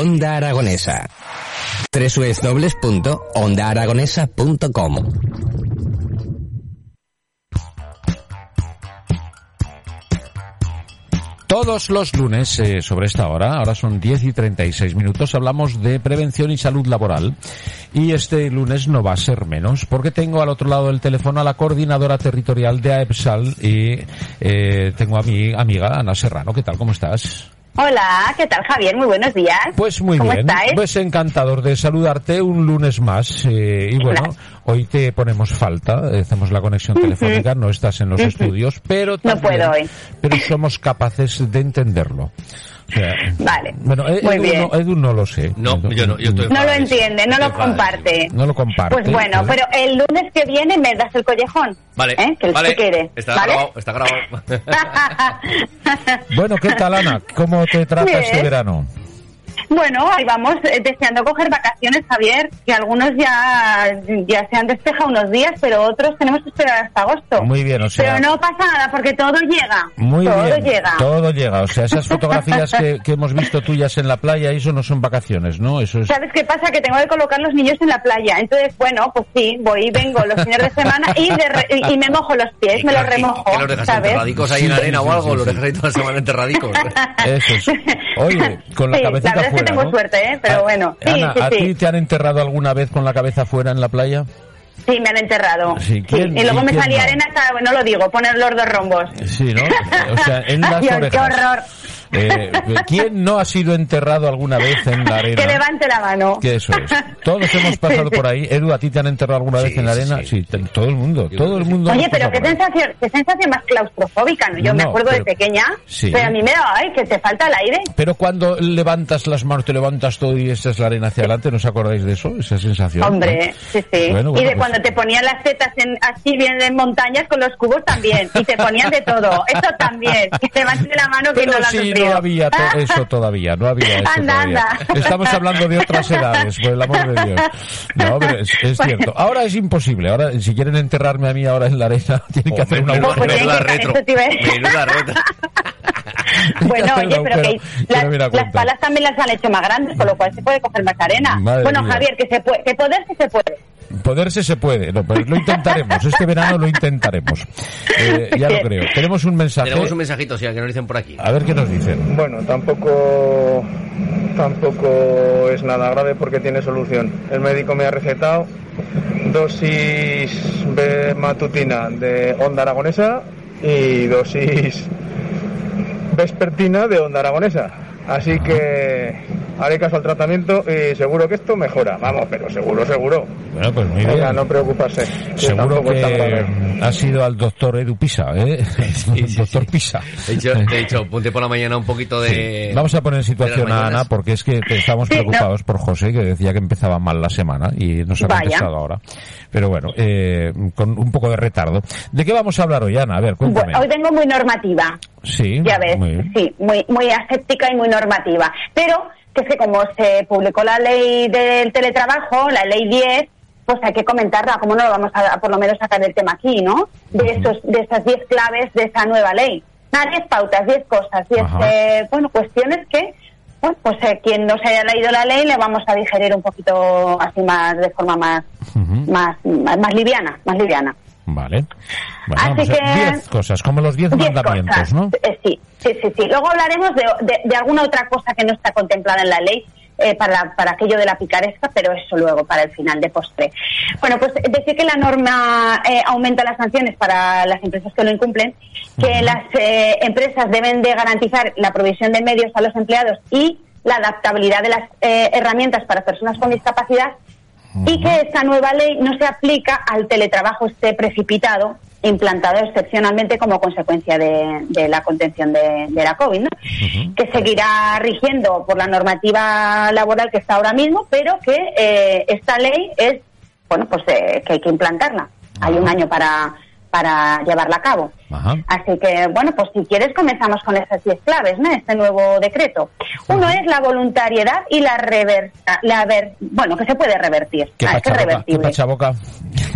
Onda Aragonesa. www.ondaaragonesa.com Todos los lunes eh, sobre esta hora, ahora son 10 y 36 minutos, hablamos de prevención y salud laboral. Y este lunes no va a ser menos, porque tengo al otro lado del teléfono a la coordinadora territorial de AEPSAL y eh, tengo a mi amiga Ana Serrano. ¿Qué tal? ¿Cómo estás? Hola, ¿qué tal Javier? Muy buenos días. Pues muy ¿Cómo bien, estáis? pues encantador de saludarte un lunes más. eh, y bueno, hoy te ponemos falta, eh, hacemos la conexión telefónica, no estás en los estudios, pero No también- puedo hoy. pero somos capaces de entenderlo. Vale, Bueno, eh, muy Edu, bien. no, Edu no lo sé. No, yo no, yo estoy No lo entiende, no lo comparte. No lo comparte. Pues bueno, ¿vale? pero el lunes que viene me das el collejón. Vale, ¿eh? Que el vale. quiere. Está ¿vale? grabado, está grabado. Bueno, ¿qué tal, Ana? ¿Cómo te trata este verano? Bueno, ahí vamos, eh, deseando coger vacaciones, Javier, que algunos ya, ya se han despejado unos días, pero otros tenemos que esperar hasta agosto. Muy bien, o sea- Pero no pasa nada, porque todo llega. Muy todo bien. llega. Todo llega. O sea, esas fotografías que, que hemos visto tuyas en la playa, eso no son vacaciones, ¿no? Eso es. ¿Sabes qué pasa? Que tengo que colocar los niños en la playa. Entonces, bueno, pues sí, voy y vengo los fines de semana y, de re- y- y me mojo los pies, me los remojo. Que los dejas ¿sabes? enterradicos ahí Sí, en la arena sí, o algo, sí, los dejas ahí toda la semana enterradicos. Eso es. Oye, con la Sí, cabecita es que fuera, tengo ¿no? suerte, ¿eh? Pero Ah, bueno, sí, Ana, sí, ¿a sí. ti te han enterrado alguna vez con la cabeza fuera en la playa? Sí, me han enterrado. Sí, ¿quién- y luego y me salía no? arena, hasta- no lo digo, poner los dos rombos. Sí, ¿no? O sea, en las Dios, orejas. qué horror. Eh, ¿Quién no ha sido enterrado alguna vez en la arena? Que levante la mano. Que eso es. Todos hemos pasado Sí, sí. por ahí. Edu, ¿a ti te han enterrado alguna vez Sí, en la sí, arena? sí. Sí, te- todo el mundo. Todo el mundo. Oye, pero qué sensación, qué sensación más claustrofóbica, ¿no? Yo me No, acuerdo pero- de pequeña, sí. pero a mí me da, ay, que te falta el aire. Pero cuando levantas las manos, te levantas todo y echas la arena hacia adelante, ¿no os acordáis de eso? Esa sensación. Hombre, sí, sí. Bueno, y bueno, de pues- cuando te ponían las tetas en, así bien en montañas con los cubos también. Y te ponían de todo. Eso también. Que levante la mano que Pero no sí, sufrido. No había to- eso todavía, no había eso Anda, todavía. anda. Estamos hablando de otras edades, por el amor de Dios. No, pero es, es Bueno. cierto. Ahora es imposible. Ahora, si quieren enterrarme a mí ahora en la arena, tienen que hacer una Pues agujero. tienen Menuda que- retro. Menuda retro. Bueno, oye, pero agujero, que que las, no las palas también las han hecho más grandes, con lo cual se puede coger más arena. Madre bueno, mía. Javier, que se puede, que poder sí se puede. Poderse se puede, no, pero lo intentaremos. Este verano lo intentaremos. Eh, ya lo creo. Tenemos un mensaje. Tenemos un mensajito, sí, que nos dicen por aquí. A ver qué nos dicen. Bueno, tampoco tampoco es nada grave porque tiene solución. El médico me ha recetado dosis B matutina de onda aragonesa y dosis vespertina de onda aragonesa. Así que haré caso al tratamiento y seguro que esto mejora. Vamos, pero seguro, seguro. Bueno, pues muy Venga, bien. no preocuparse. que Seguro que ha sido al doctor Edu Pisa, ¿eh? doctor Pisa. De hecho, de hecho, ponte por la mañana un poquito de... Vamos a poner en situación a Ana porque es que estamos Sí, preocupados por José que decía que empezaba mal la semana y nos ha Vaya. contestado ahora. Pero bueno, eh, con un poco de retardo. ¿De qué vamos a hablar hoy, Ana? A ver, cuéntame. Bueno, hoy vengo muy normativa. Sí, Ya ves, muy bien. sí, muy, muy aséptica y muy normativa. Pero que es que como se publicó la ley del teletrabajo, la ley 10, pues hay que comentarla, ¿cómo no lo vamos a, a por lo menos sacar el tema aquí, ¿no? De esos, de esas 10 claves de esa nueva ley. Nada, 10 pautas, 10 cosas, 10, Ajá. eh, bueno, cuestiones que, bueno, pues eh, quien no se haya leído la ley le vamos a digerir un poquito así más, de forma más, más, más liviana, más liviana. Vale. Bueno, Así que- diez cosas, como los diez Diez mandamientos, cosas. ¿no? Eh, sí, sí, sí, sí. Luego hablaremos de, de- de alguna otra cosa que no está contemplada en la ley eh, para, para aquello de la picaresca, pero eso luego, para el final de postre. Bueno, pues decir que la norma eh, aumenta las sanciones para las empresas que lo incumplen, que las eh, empresas deben de garantizar la provisión de medios a los empleados y la adaptabilidad de las eh, herramientas para personas con discapacidad y que esta nueva ley no se aplica al teletrabajo este precipitado implantado excepcionalmente como consecuencia de, de la contención de, de la COVID, ¿no? que seguirá rigiendo por la normativa laboral que está ahora mismo, pero que eh, esta ley es, bueno, pues eh, que hay que implantarla. Hay un año para, para llevarla a cabo. Ajá. Así que, bueno, pues si quieres comenzamos con esas 10 claves, ¿no? Este nuevo decreto. Uno es la voluntariedad y la rever... La ver... Bueno, que se puede revertir. ¿Qué Ah, es que es pachaboca? ¿Qué pachaboca?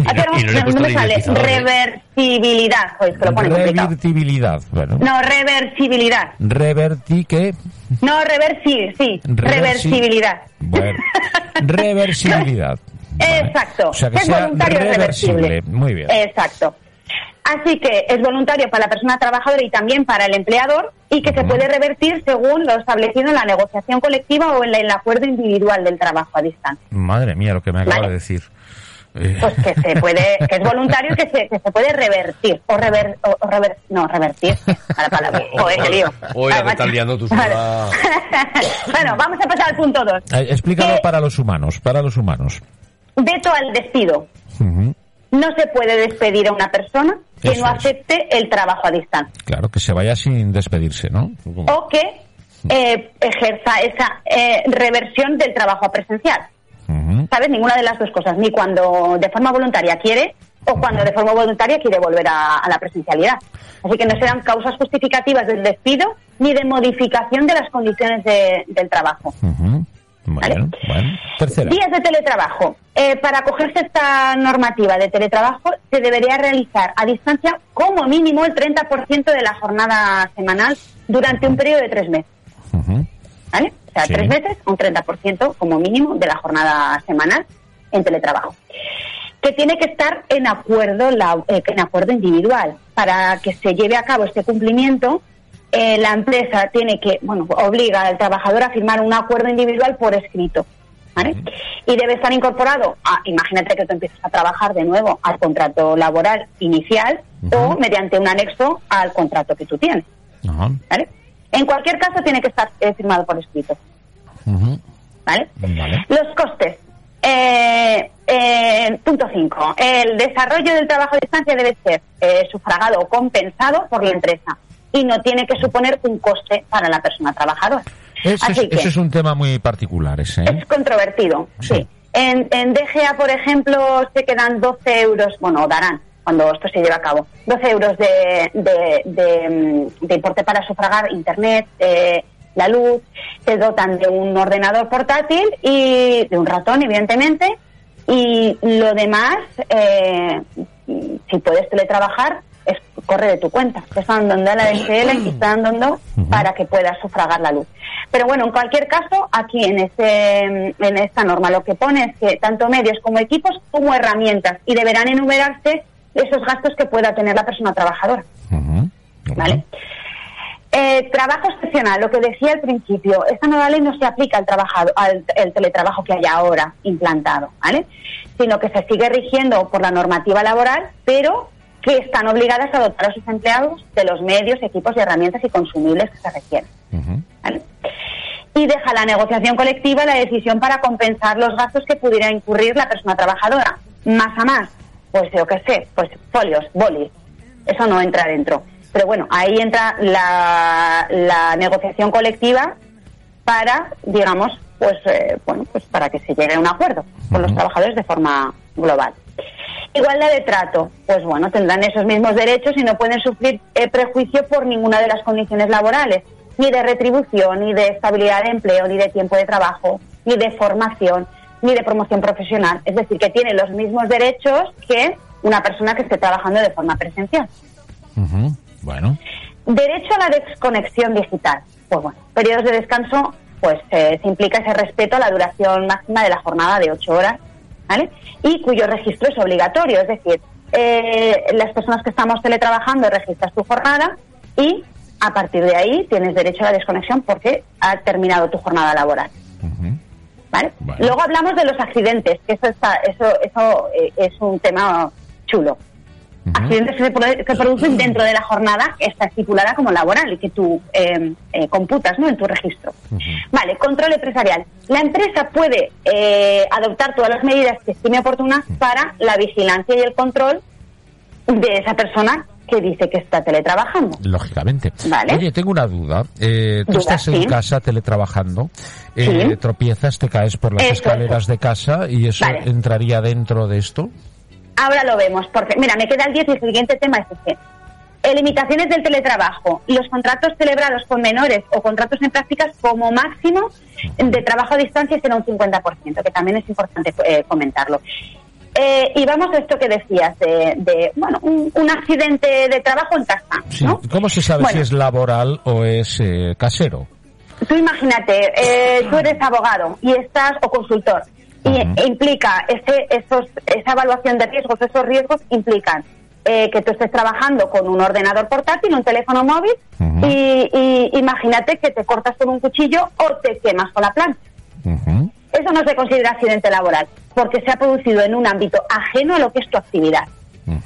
Ah, pero Y no me sale. Reversibilidad. Joder, es que lo pone complicado. Revertibilidad. Bueno. No, reversibilidad. Reverti que... No, reversir, sí. Reversi- Reversibilidad. Bueno. Reversibilidad. Vale. Exacto. O sea, que es sea voluntario reversible. reversible. Muy bien. Exacto. Así que es voluntario para la persona trabajadora y también para el empleador y que se puede revertir según lo establecido en la negociación colectiva o en el acuerdo individual del trabajo a distancia. Madre mía, lo que me acaba Vale. de decir. Eh, Pues que se puede, que es voluntario y que se, que se puede revertir o rever, o, o rever- no, revertir, a la palabra. Joder, qué lío. Oye, Vale, que estás liando tú Vale. bueno, vamos a pasar al punto 2. eh, explícalo que- para los humanos, para los humanos. Veto al despido. Ujú. No se puede despedir a una persona que Eso no es. acepte el trabajo a distancia Claro, que se vaya sin despedirse, ¿no? o que eh, ejerza esa eh, reversión del trabajo a presencial. ¿Sabes? Ninguna de las dos cosas, ni cuando de forma voluntaria quiere o cuando de forma voluntaria quiere volver a, a la presencialidad. Así que no serán causas justificativas del despido ni de modificación de las condiciones de- del trabajo. Vale. Bueno, bueno. Tercera. Días de teletrabajo. Eh, para acogerse a esta normativa de teletrabajo se debería realizar a distancia como mínimo el 30% de la jornada semanal durante un periodo de tres meses. ¿Vale? O sea, Sí. tres meses, un 30% como mínimo de la jornada semanal en teletrabajo. Que tiene que estar en acuerdo, la- eh, en acuerdo individual. Para que se lleve a cabo este cumplimiento, eh, la empresa tiene que, bueno, obliga al trabajador a firmar un acuerdo individual por escrito. ¿Vale? Y debe estar incorporado, a, imagínate que tú empiezas a trabajar de nuevo al contrato laboral inicial o mediante un anexo al contrato que tú tienes. ¿Vale? En cualquier caso tiene que estar eh, firmado por escrito. Vale. Los costes. Eh, eh, punto 5. El desarrollo del trabajo a distancia debe ser eh, sufragado o compensado por la empresa y no tiene que suponer un coste para la persona trabajadora. Ese, es, que un tema muy particular, ese. ¿eh? es controvertido, Sí. sí. En, en DGA, por ejemplo, se quedan 12 euros, bueno, darán cuando esto se lleve a cabo, 12 euros de, de, de, mm, de importe para sufragar Internet, eh, la luz, se dotan de un ordenador portátil y de un ratón, evidentemente, y lo demás, eh, si puedes teletrabajar, corre de tu cuenta. Te están dando a la DSL y están dando para que puedas sufragar la luz. Pero bueno, en cualquier caso, aquí en este en esta norma lo que pone es que tanto medios como equipos como herramientas y deberán enumerarse esos gastos que pueda tener la persona trabajadora. ¿Vale? Eh, trabajo excepcional, lo que decía al principio, esta nueva ley no se aplica al, trabajado, al el teletrabajo que hay ahora implantado, ¿vale? Sino que se sigue rigiendo por la normativa laboral, pero que están obligadas a dotar a sus empleados de los medios, equipos y herramientas y consumibles que se requieren. Y deja la negociación colectiva la decisión para compensar los gastos que pudiera incurrir la persona trabajadora. Más a más, pues yo qué sé, pues folios, bolis, eso no entra dentro. Pero bueno, ahí entra la, la negociación colectiva para, digamos, pues eh, bueno, pues para que se llegue a un acuerdo con los trabajadores de forma global. Igualdad de trato, pues bueno, tendrán esos mismos derechos y no pueden sufrir eh, prejuicio por ninguna de las condiciones laborales, ni de retribución, ni de estabilidad de empleo, ni de tiempo de trabajo, ni de formación, ni de promoción profesional. Es decir, que tienen los mismos derechos que una persona que esté trabajando de forma presencial. Bueno. Derecho a la desconexión digital. Pues bueno, periodos de descanso, pues eh, se implica ese respeto a la duración máxima de la jornada de ocho horas, ¿vale? Y cuyo registro es obligatorio, es decir, eh, las personas que estamos teletrabajando registras tu jornada y a partir de ahí tienes derecho a la desconexión porque ha terminado tu jornada laboral. Ujú. ¿vale? Vale. Luego hablamos de los accidentes, que eso, está, eso, eso eh, es un tema chulo. Accidentes que se, produ- que producen dentro de la jornada que está estipulada como laboral y que tú eh, eh, computas ¿no? en tu registro. Vale, control empresarial. La empresa puede eh, adoptar todas las medidas que estime oportunas para la vigilancia y el control de esa persona que dice que está teletrabajando. Lógicamente. Vale. Oye, tengo una duda. Eh, tú Duda, estás en sí. casa teletrabajando, eh, Sí. tropiezas, te caes por las Eso, escaleras eso. de casa y eso Vale. entraría dentro de esto. Ahora lo vemos, porque mira, me queda el 10 y el siguiente tema es este. Eh, limitaciones del teletrabajo. Los contratos celebrados con menores o contratos en prácticas como máximo de trabajo a distancia será un 50%, que también es importante eh, comentarlo. Eh, y vamos a esto que decías de, de, bueno, un, un accidente de trabajo en casa, Sí. ¿no? ¿Cómo se sabe Bueno. si es laboral o es eh, casero? Tú imagínate, eh, tú eres abogado y estás o consultor y implica ese, esos, esa evaluación de riesgos, esos riesgos implican eh, que tú estés trabajando con un ordenador portátil, un teléfono móvil y, y imagínate que te cortas con un cuchillo o te quemas con la plancha. Eso no se considera accidente laboral porque se ha producido en un ámbito ajeno a lo que es tu actividad.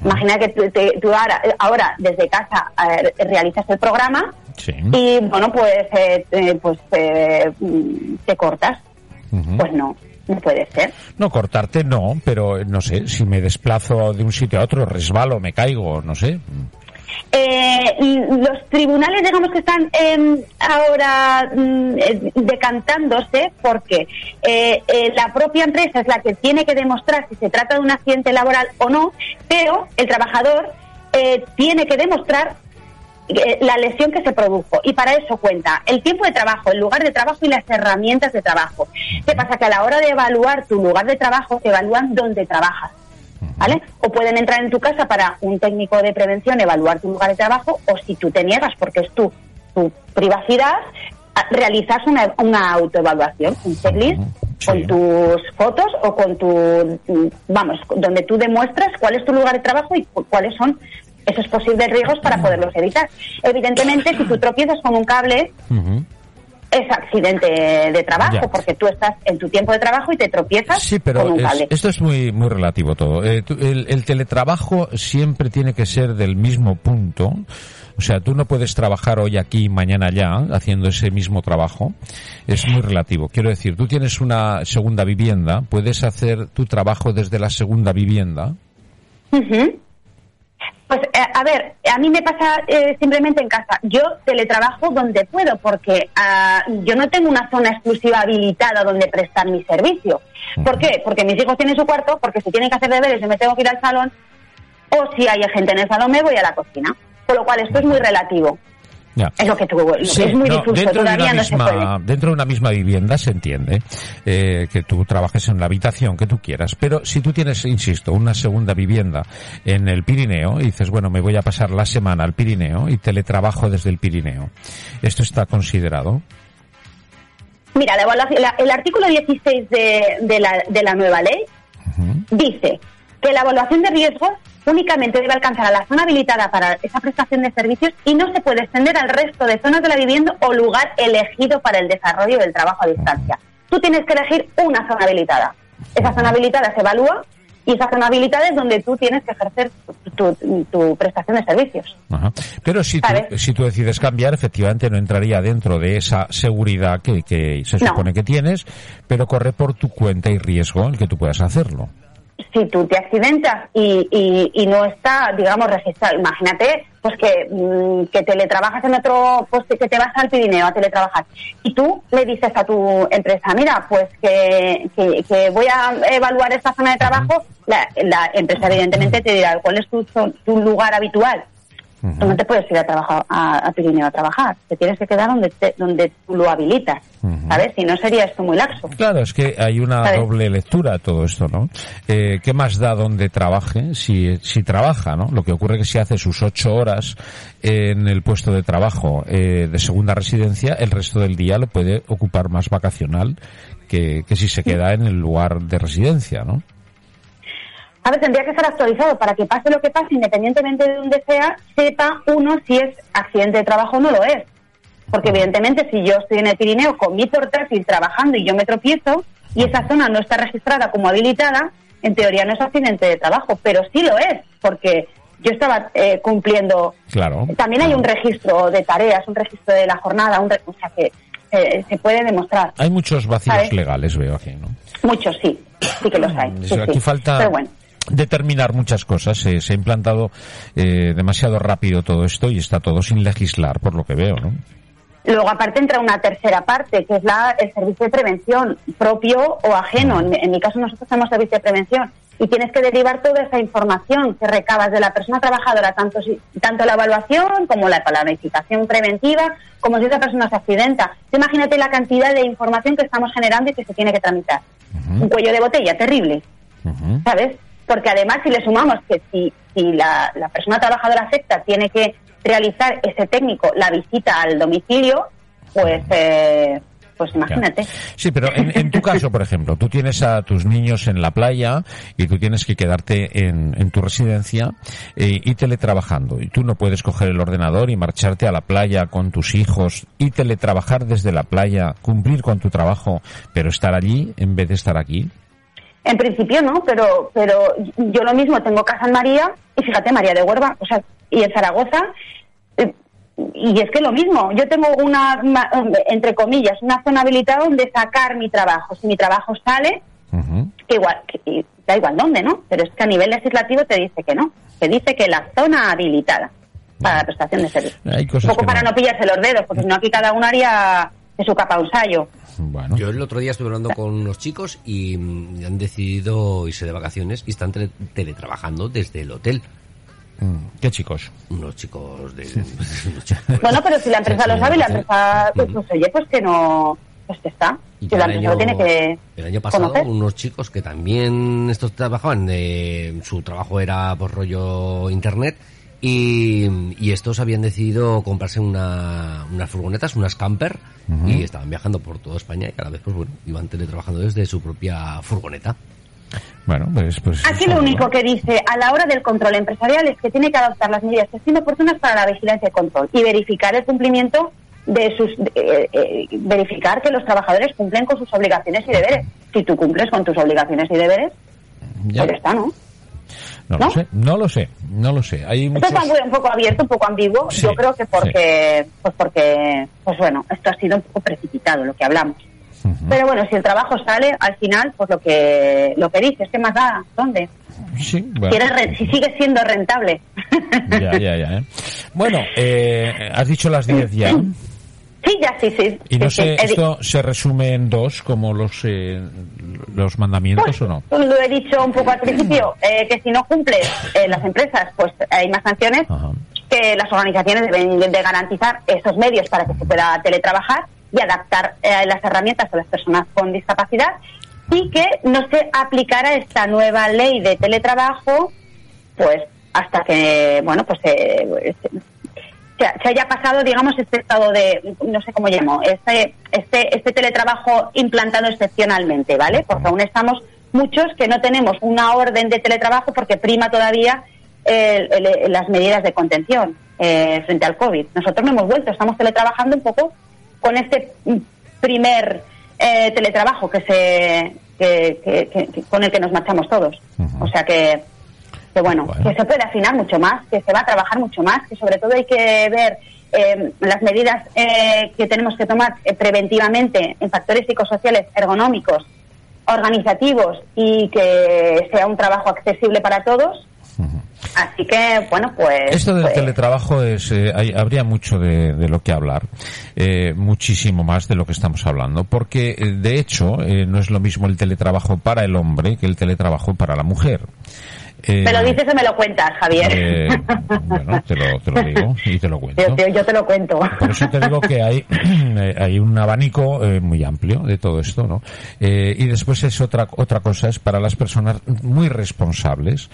Imagina que tú, te- tú ahora, ahora desde casa eh, realizas el programa Sí. y bueno pues eh, eh, pues eh, mm, te cortas. Pues no no puede ser No, cortarte no, pero eh, no sé, si me desplazo de un sitio a otro, resbalo, me caigo, no sé. Eh, y los tribunales digamos que están eh, ahora mm, eh, decantándose porque la propia empresa es la que tiene que demostrar si se trata de un accidente laboral o no pero el trabajador eh, tiene que demostrar la lesión que se produjo y para eso cuenta el tiempo de trabajo, el lugar de trabajo y las herramientas de trabajo. ¿Qué pasa? Que a la hora de evaluar tu lugar de trabajo te evalúan dónde trabajas. ¿Vale? O pueden entrar en tu casa para un técnico de prevención evaluar tu lugar de trabajo o si tú te niegas porque es tu, tu privacidad, a- realizas una, una autoevaluación, un checklist Sí. con tus fotos o con tu, mm, vamos, donde tú demuestras cuál es tu lugar de trabajo y cu- cuáles son esos posibles riesgos para poderlos evitar. Evidentemente, si tú tropiezas con un cable, es accidente de trabajo, Ya. porque tú estás en tu tiempo de trabajo y te tropiezas Sí, con pero un es- cable. esto es muy muy relativo todo. Eh, tú- el, el teletrabajo siempre tiene que ser del mismo punto. O sea, tú no puedes trabajar hoy aquí y mañana allá haciendo ese mismo trabajo. Es muy relativo. Quiero decir, tú tienes una segunda vivienda, puedes hacer tu trabajo desde la segunda vivienda. Ujú. Pues eh, a ver, a mí me pasa eh, simplemente en casa. Yo teletrabajo donde puedo porque ah, yo no tengo una zona exclusiva habilitada donde prestar mi servicio. ¿Por qué? Porque mis hijos tienen su cuarto, porque si tienen que hacer deberes yo me tengo que ir al salón o si hay gente en el salón me voy a la cocina. Con lo cual esto es muy relativo. Ya. Es lo que tú, Sí, es muy no, difuso, dentro de una no se puede. misma dentro de una misma vivienda se entiende eh, que tú trabajes en la habitación que tú quieras pero si tú tienes insisto una segunda vivienda en el Pirineo y dices bueno me voy a pasar la semana al Pirineo y teletrabajo desde el Pirineo esto está considerado Mira, la evaluación- la- el artículo 16 de, de la, de la nueva ley dice que la evaluación de riesgos únicamente debe alcanzar a la zona habilitada para esa prestación de servicios y no se puede extender al resto de zonas de la vivienda o lugar elegido para el desarrollo del trabajo a distancia. Tú tienes que elegir una zona habilitada. Esa zona habilitada se evalúa y esa zona habilitada es donde tú tienes que ejercer tu, tu- tu prestación de servicios. Ajá. Pero si tú, si tú decides cambiar, efectivamente no entraría dentro de esa seguridad que, que se No. supone que tienes, pero corre por tu cuenta y riesgo el que tú puedas hacerlo. Si tú te accidentas y, y, y no está, digamos, registrado, imagínate, pues que, mm, que teletrabajas en otro, pues que te vas al Pirineo a teletrabajar y tú le dices a tu empresa, mira, pues que, que, que voy a evaluar esta zona de trabajo, la, la empresa evidentemente te dirá cuál es tu, tu lugar habitual. Tú no te puedes ir a trabajar a, a Pirineo a trabajar, te tienes que quedar donde te- donde tú lo habilitas, Ujú. ¿sabes? Si no sería esto muy laxo. Claro, es que hay una ¿Sabes? doble lectura a todo esto, ¿no? Eh, ¿Qué más da donde trabaje si, si trabaja, ¿no? Lo que ocurre es que si hace sus ocho horas en el puesto de trabajo eh, de segunda residencia, el resto del día lo puede ocupar más vacacional que, que si se queda en el lugar de residencia, ¿no? A ver, tendría que ser actualizado para que pase lo que pase, independientemente de donde sea, sepa uno si es accidente de trabajo o no lo es. Porque evidentemente si yo estoy en el Pirineo con mi portátil trabajando y yo me tropiezo y esa zona no está registrada como habilitada, en teoría no es accidente de trabajo, pero sí lo es, porque yo estaba eh, cumpliendo. Claro. También hay un registro de tareas, un registro de la jornada, un re- o sea que eh, se puede demostrar. Hay muchos vacíos ¿Sabes? legales, veo aquí, ¿no? Muchos sí, sí que los hay. sí, Aquí sí. falta bueno. Determinar muchas cosas. Se, se ha implantado eh, demasiado rápido todo esto y está todo sin legislar, por lo que veo, ¿no? Luego, aparte, entra una tercera parte, que es la, el servicio de prevención, propio o ajeno. En, en mi caso, nosotros tenemos servicio de prevención. Y tienes que derivar toda esa información que recabas de la persona trabajadora, tanto, si- tanto la evaluación como la planificación preventiva, como si esa persona se accidenta. Imagínate la cantidad de información que estamos generando y que se tiene que tramitar. Un cuello de botella terrible. ¿sabes? Porque además si le sumamos que si, si la, la persona trabajadora afecta tiene que realizar ese técnico la visita al domicilio, pues eh, pues imagínate. Sí, pero en, en tu caso, por ejemplo, tú tienes a tus niños en la playa y tú tienes que quedarte en, en tu residencia eh, y teletrabajando. Y tú no puedes coger el ordenador y marcharte a la playa con tus hijos y teletrabajar desde la playa, cumplir con tu trabajo, pero estar allí en vez de estar aquí. En principio no, pero pero yo lo mismo tengo casa en María y fíjate María de Huerva, o sea, y en Zaragoza eh, y es que lo mismo, yo tengo una entre comillas una zona habilitada donde sacar mi trabajo. Si mi trabajo sale, que igual, que- da igual dónde, ¿no? Pero es que a nivel legislativo te dice que no, te dice que la zona habilitada para la prestación de servicios. Un poco para no. no pillarse los dedos, porque si no aquí cada uno haría de su capa. Bueno, Yo el otro día estuve hablando con unos chicos y mm, han decidido irse de vacaciones y están tele- teletrabajando desde el hotel. mm, ¿qué chicos? Unos chicos de... unos chicos- Bueno, pero si la empresa lo sabe, la empresa, pues, pues, oye, pues que no, pues que está. Y Que la el lo tiene que el año pasado conocer. unos chicos que también estos trabajaban, eh, su trabajo era por rollo internet y, y estos habían decidido comprarse una, unas furgonetas, unas camper y estaban viajando por toda España y cada vez pues bueno, iban teletrabajando desde su propia furgoneta. Bueno, pues... pues Aquí lo único que dice a la hora del control empresarial es que tiene que adoptar las medidas que estén oportunas para la vigilancia y control y verificar el cumplimiento de sus de- eh, eh, verificar que los trabajadores cumplen con sus obligaciones y deberes. Si tú cumples con tus obligaciones y deberes, Ya. pues ya está, ¿no? No, ¿no? lo sé, no lo sé, no lo sé. Hay Esto muchos... muy- un poco abierto, un poco ambiguo. Sí, Yo creo que porque, pues porque, pues bueno, esto ha sido un poco precipitado lo que hablamos. Pero bueno, si el trabajo sale, al final, pues lo que lo que dices, ¿qué más da? ¿Dónde? Sí, bueno. Si sigue siendo rentable. Ya, ya, ya. ¿eh? Bueno, eh, has dicho las 10 ya. Sí, ya, sí, sí. Y no sí, sé, sí. ¿esto se resume en dos como los eh, los mandamientos o no? Pues lo he dicho un poco al principio, eh, que si no cumples eh, las empresas, pues hay más sanciones, Ajá. que las organizaciones deben de garantizar esos medios para que se pueda teletrabajar y adaptar eh, las herramientas a las personas con discapacidad y que no se aplicara esta nueva ley de teletrabajo, pues hasta que, bueno, pues eh, se, se haya pasado, digamos, este estado de, no sé cómo llamo, este, este, este teletrabajo implantado excepcionalmente, ¿vale? Porque aún estamos muchos que no tenemos una orden de teletrabajo porque prima todavía eh, el- las medidas de contención eh, frente al COVID. Nosotros no hemos vuelto, estamos teletrabajando un poco con este primer eh, teletrabajo que se que, que- que- que- con el que nos marchamos todos. O sea que que bueno, Bueno. que se puede afinar mucho más, que se va a trabajar mucho más, que sobre todo hay que ver eh, las medidas eh, que tenemos que tomar eh, preventivamente en factores psicosociales, ergonómicos, organizativos y que sea un trabajo accesible para todos. Así que, bueno, pues... Esto del pues, teletrabajo es, eh, hay- habría mucho de, de lo que hablar, eh, muchísimo más de lo que estamos hablando, porque eh, de hecho eh, no es lo mismo el teletrabajo para el hombre que el teletrabajo para la mujer. Eh, ¿Me lo dices o me lo cuentas, Javier? eh, bueno, te lo, te lo digo y te lo cuento. yo, yo- yo te lo cuento. Por eso te digo que hay, hay un abanico eh, muy amplio de todo esto, ¿no? Eh, y después es otra, otra cosa, es para las personas muy responsables,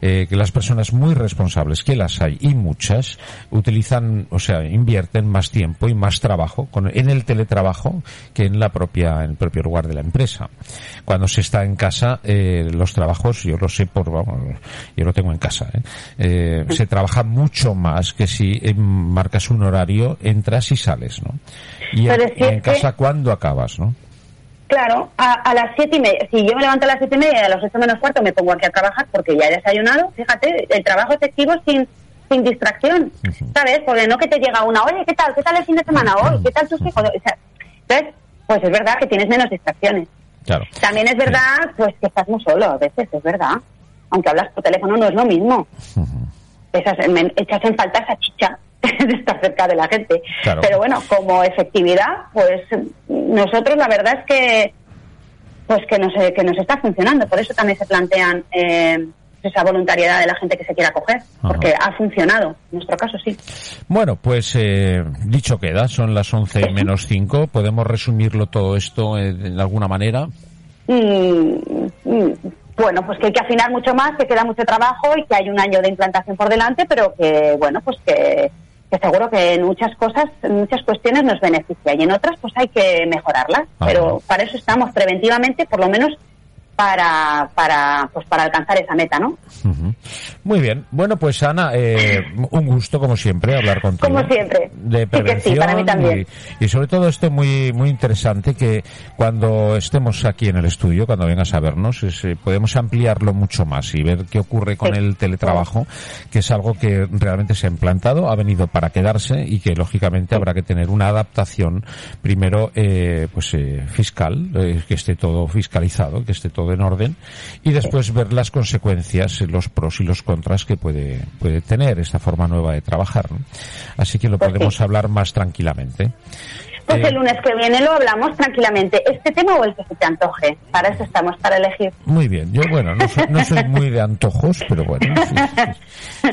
eh, que las personas muy responsables, que las hay y muchas, utilizan, o sea, invierten más tiempo y más trabajo con, en el teletrabajo que en la propia, en el propio lugar de la empresa. Cuando se está en casa, eh, los trabajos, yo lo sé por, vamos, yo lo tengo en casa, ¿eh? Eh, se trabaja mucho más que si marcas un horario, entras y sales, ¿no? Y en, y casa, ¿cuándo acabas, no? Claro, a, a las siete y media. Si yo me levanto a las siete y media y a las ocho menos cuarto me pongo aquí a trabajar porque ya he desayunado, fíjate, el trabajo efectivo sin sin distracción. ¿sabes? Porque no que te llega una, oye, ¿qué tal? ¿Qué tal el fin de semana hoy? ¿Qué tal tus hijos? O sea, entonces, pues es verdad que tienes menos distracciones. Claro. También es verdad, pues que estás muy solo a veces, es verdad. Aunque hablas por teléfono, no es lo mismo. Esas, echas en falta esa chicha de estar cerca de la gente. Claro. Pero bueno, como efectividad, pues nosotros la verdad es que pues que nos, que nos está funcionando. Por eso también se plantean eh, esa voluntariedad de la gente que se quiera coger, porque ha funcionado. En nuestro caso sí. Bueno, pues eh, dicho queda, son las 11 menos 5. ¿Podemos resumirlo todo esto eh, de alguna manera? Mm, mm, bueno, pues que hay que afinar mucho más, que queda mucho trabajo y que hay un año de implantación por delante, pero que, bueno, pues que, que seguro que en muchas cosas, en muchas cuestiones nos beneficia y en otras pues hay que mejorarlas. Ajá. Pero para eso estamos preventivamente, por lo menos para, para, pues para alcanzar esa meta, ¿no? Muy bien. Bueno, pues Ana, eh, un gusto como siempre hablar contigo. Como siempre. De Sí que sí, prevención para mí también. Y, y sobre todo esto muy muy interesante que cuando estemos aquí en el estudio, cuando vengas a vernos, es, eh, podemos ampliarlo mucho más y ver qué ocurre con Sí. el teletrabajo, que es algo que realmente se ha implantado, ha venido para quedarse y que lógicamente habrá que tener una adaptación primero eh, pues eh, fiscal, eh, que esté todo fiscalizado, que esté todo en orden y después ver las consecuencias, los pros y los contras que puede puede tener esta forma nueva de trabajar. ¿no? Así que lo Pues podemos hablar más tranquilamente. Pues Eh, el lunes que viene lo hablamos tranquilamente. Este tema o el que se te antoje. Para eso estamos, para elegir. Muy bien, yo bueno, no soy, no soy muy de antojos, pero bueno,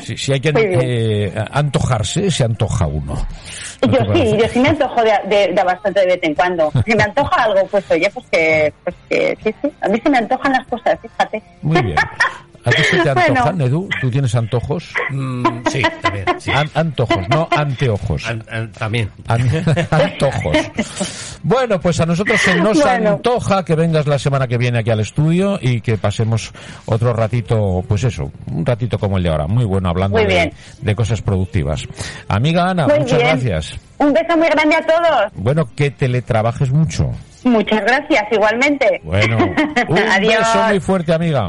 si, si- si- hay que eh, antojarse, se antoja uno. ¿No Yo sí, yo sí me antojo de, de- de bastante de vez en cuando. Si me antoja algo, pues oye, pues que, pues que sí, sí. A mí se me antojan las cosas, fíjate. Muy bien. ¿A ti se te Bueno. antojan, Edu? ¿Tú tienes antojos? Mm, sí, también. sí. An- antojos, no anteojos. An- an- también. An- antojos. Bueno, pues a nosotros se nos Bueno. antoja que vengas la semana que viene aquí al estudio y que pasemos otro ratito, pues eso, un ratito como el de ahora, muy bueno hablando Muy de, bien. de cosas productivas. Amiga Ana, Muy muchas bien. gracias. Un beso muy grande a todos. Bueno, que teletrabajes mucho. Muchas gracias, igualmente. Bueno, un Adiós. beso muy fuerte, amiga.